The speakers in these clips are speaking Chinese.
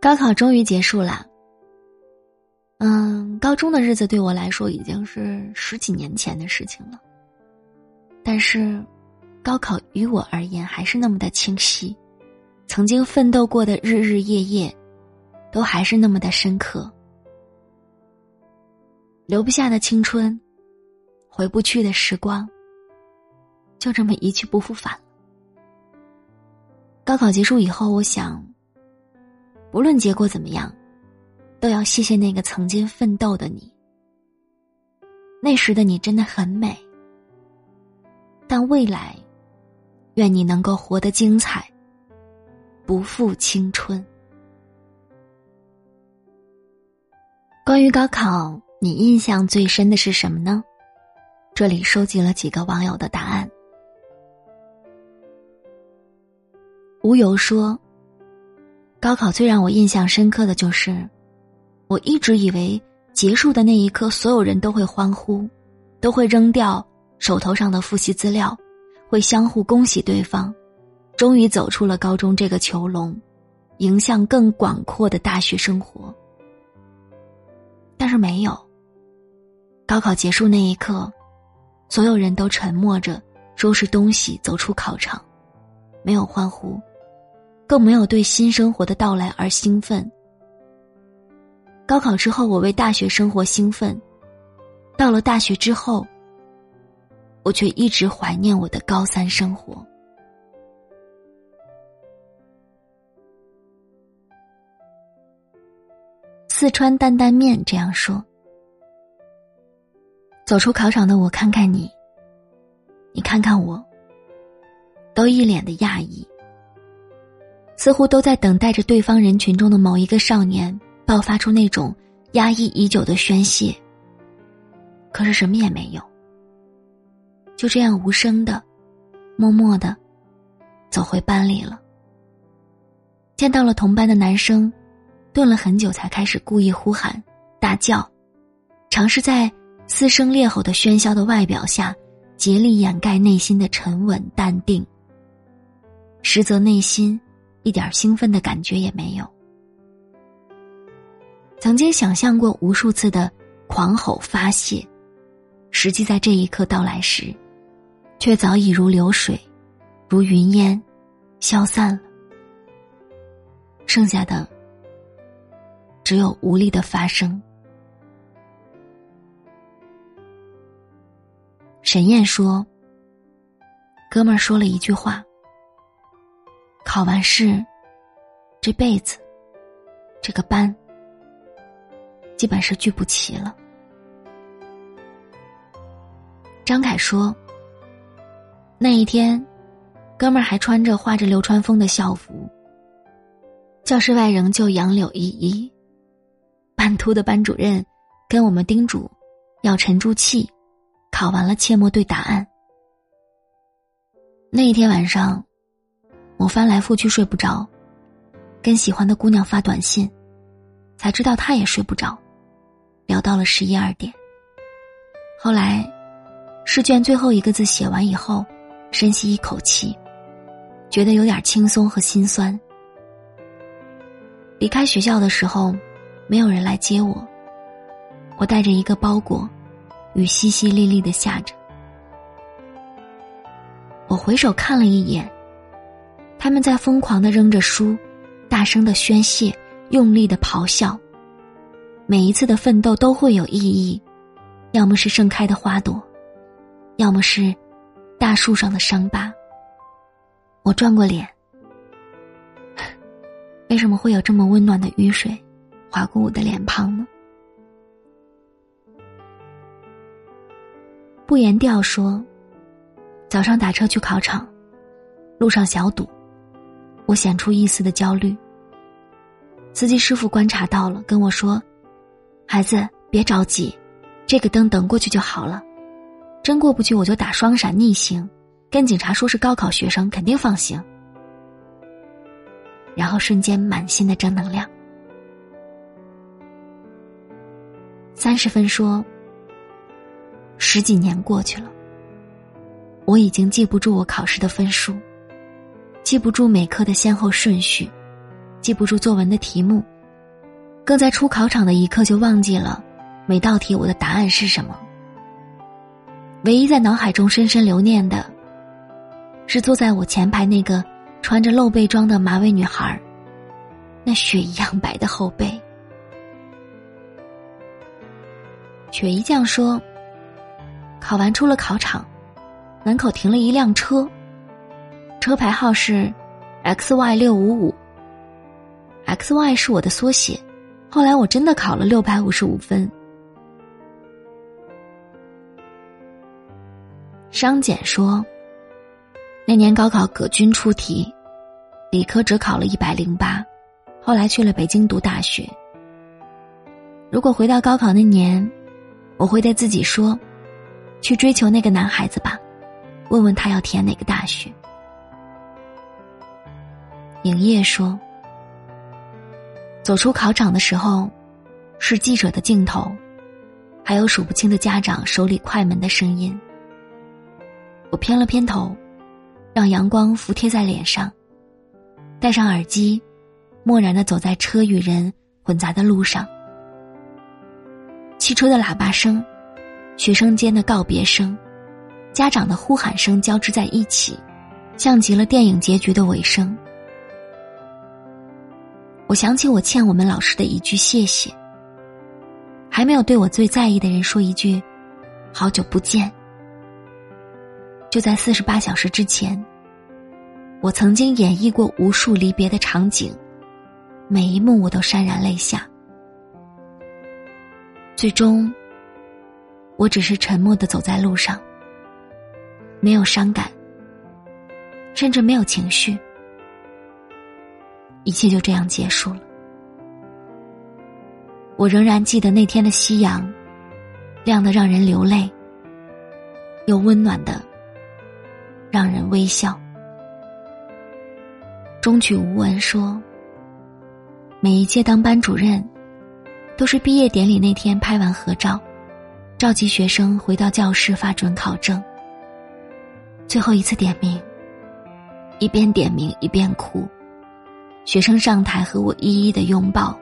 高考终于结束了。嗯，高中的日子对我来说已经是十几年前的事情了。但是，高考于我而言还是那么的清晰，曾经奋斗过的日日夜夜，都还是那么的深刻。留不下的青春，回不去的时光，就这么一去不复返了。高考结束以后，我想。不论结果怎么样，都要谢谢那个曾经奋斗的你。那时的你真的很美，但未来，愿你能够活得精彩，不负青春。关于高考，你印象最深的是什么呢？这里收集了几个网友的答案。无由说。高考最让我印象深刻的就是，我一直以为结束的那一刻，所有人都会欢呼，都会扔掉手头上的复习资料，会相互恭喜对方，终于走出了高中这个囚笼，迎向更广阔的大学生活。但是没有。高考结束那一刻，所有人都沉默着收拾东西走出考场，没有欢呼。更没有对新生活的到来而兴奋。高考之后，我为大学生活兴奋；到了大学之后，我却一直怀念我的高三生活。四川担担面这样说：“走出考场的我，看看你，你看看我，都一脸的讶异。”似乎都在等待着对方人群中的某一个少年爆发出那种压抑已久的宣泄。可是什么也没有，就这样无声的、默默的走回班里了。见到了同班的男生，顿了很久才开始故意呼喊、大叫，尝试在嘶声裂吼的喧嚣的外表下，竭力掩盖内心的沉稳淡定。实则内心。一点兴奋的感觉也没有。曾经想象过无数次的狂吼发泄，实际在这一刻到来时，却早已如流水，如云烟，消散了。剩下的只有无力的发生。沈燕说：“哥们儿说了一句话。”考完试，这辈子，这个班，基本是聚不齐了。张凯说：“那一天，哥们儿还穿着画着流川枫的校服，教室外仍旧杨柳依依。半秃的班主任跟我们叮嘱，要沉住气，考完了切莫对答案。那一天晚上。”我翻来覆去睡不着，跟喜欢的姑娘发短信，才知道她也睡不着，聊到了十一二点。后来，试卷最后一个字写完以后，深吸一口气，觉得有点轻松和心酸。离开学校的时候，没有人来接我，我带着一个包裹，雨淅淅沥沥的下着。我回首看了一眼。他们在疯狂的扔着书，大声的宣泄，用力的咆哮。每一次的奋斗都会有意义，要么是盛开的花朵，要么是大树上的伤疤。我转过脸，为什么会有这么温暖的雨水划过我的脸庞呢？不言调说，早上打车去考场，路上小堵。我显出一丝的焦虑。司机师傅观察到了，跟我说：“孩子，别着急，这个灯等过去就好了。真过不去，我就打双闪逆行，跟警察说是高考学生，肯定放行。”然后瞬间满心的正能量。三十分说：“十几年过去了，我已经记不住我考试的分数。”记不住每科的先后顺序，记不住作文的题目更在出考场的一刻就忘记了每道题我的答案是什么。唯一在脑海中深深留念的，是坐在我前排那个穿着露背装的马尾女孩那雪一样白的后背。雪姨酱说：“考完出了考场，门口停了一辆车，车牌号是 X Y 六五五。X Y 是我的缩写。后来我真的考了六百五十五分。”商检说：“那年高考葛军出题，理科只考了一百零八，后来去了北京读大学。如果回到高考那年。”我会对自己说：“去追求那个男孩子吧，问问他要填哪个大学。”影业说：“走出考场的时候，是记者的镜头，还有数不清的家长手里快门的声音。”我偏了偏头，让阳光服贴在脸上，戴上耳机，漠然的走在车与人混杂的路上。汽车的喇叭声，学生间的告别声，家长的呼喊声交织在一起，像极了电影结局的尾声。我想起我欠我们老师的一句谢谢，还没有对我最在意的人说一句“好久不见”。就在四十八小时之前，我曾经演绎过无数离别的场景，每一幕我都潸然泪下。最终，我只是沉默的走在路上，没有伤感，甚至没有情绪，一切就这样结束了。我仍然记得那天的夕阳，亮得让人流泪，又温暖的让人微笑。中曲无闻说：“每一届当班主任。”都是毕业典礼那天拍完合照，召集学生回到教室发准考证。最后一次点名，一边点名一边哭，学生上台和我一一的拥抱，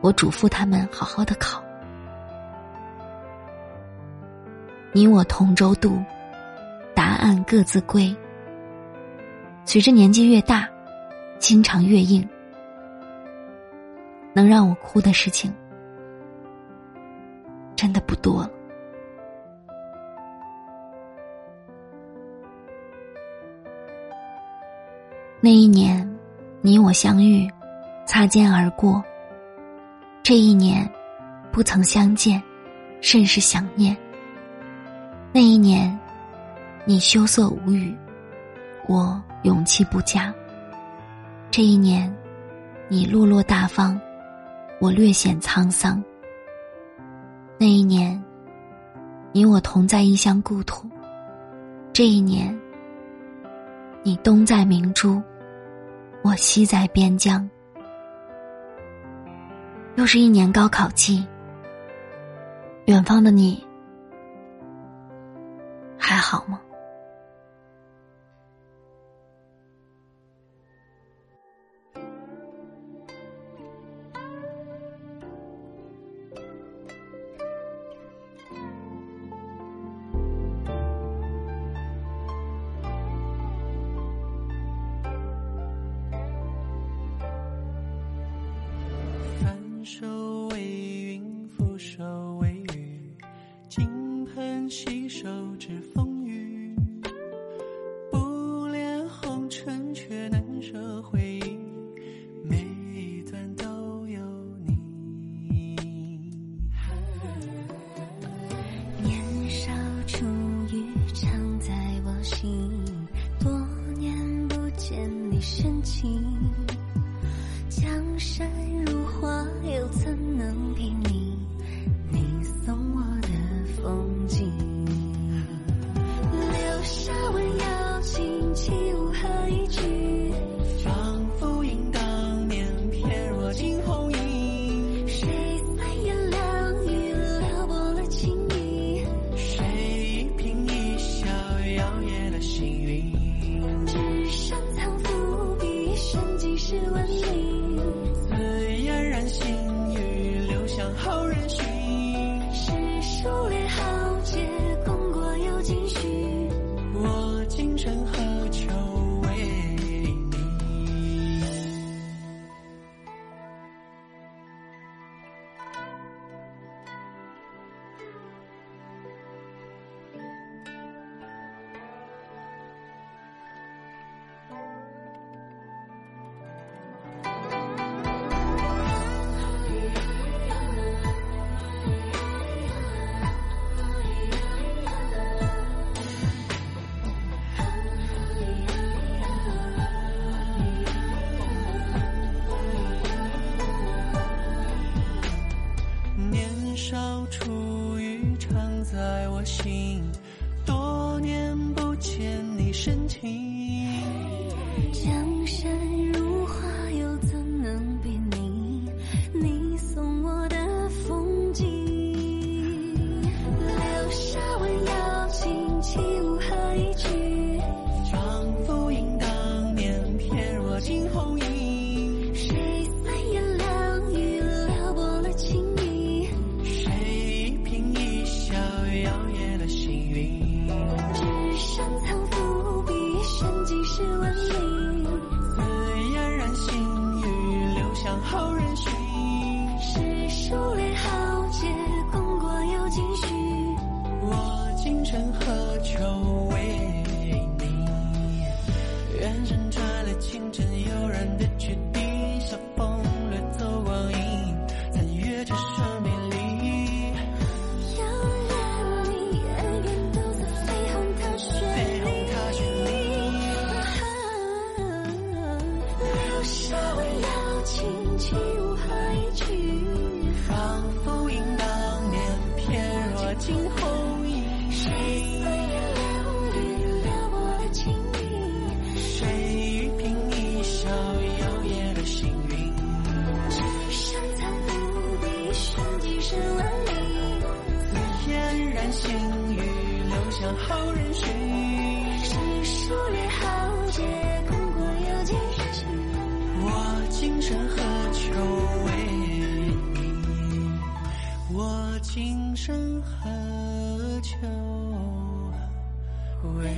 我嘱咐他们好好的考。你我同舟渡，答案各自归。随着年纪越大，心肠越硬，能让我哭的事情。真的不多了。那一年，你我相遇，擦肩而过。这一年，不曾相见，甚是想念。那一年，你羞涩无语，我勇气不佳。这一年，你落落大方，我略显沧桑。那一年，你我同在异乡故土。这一年，你东在明珠，我西在边疆。又是一年高考季，远方的你还好吗？我今生何求？为。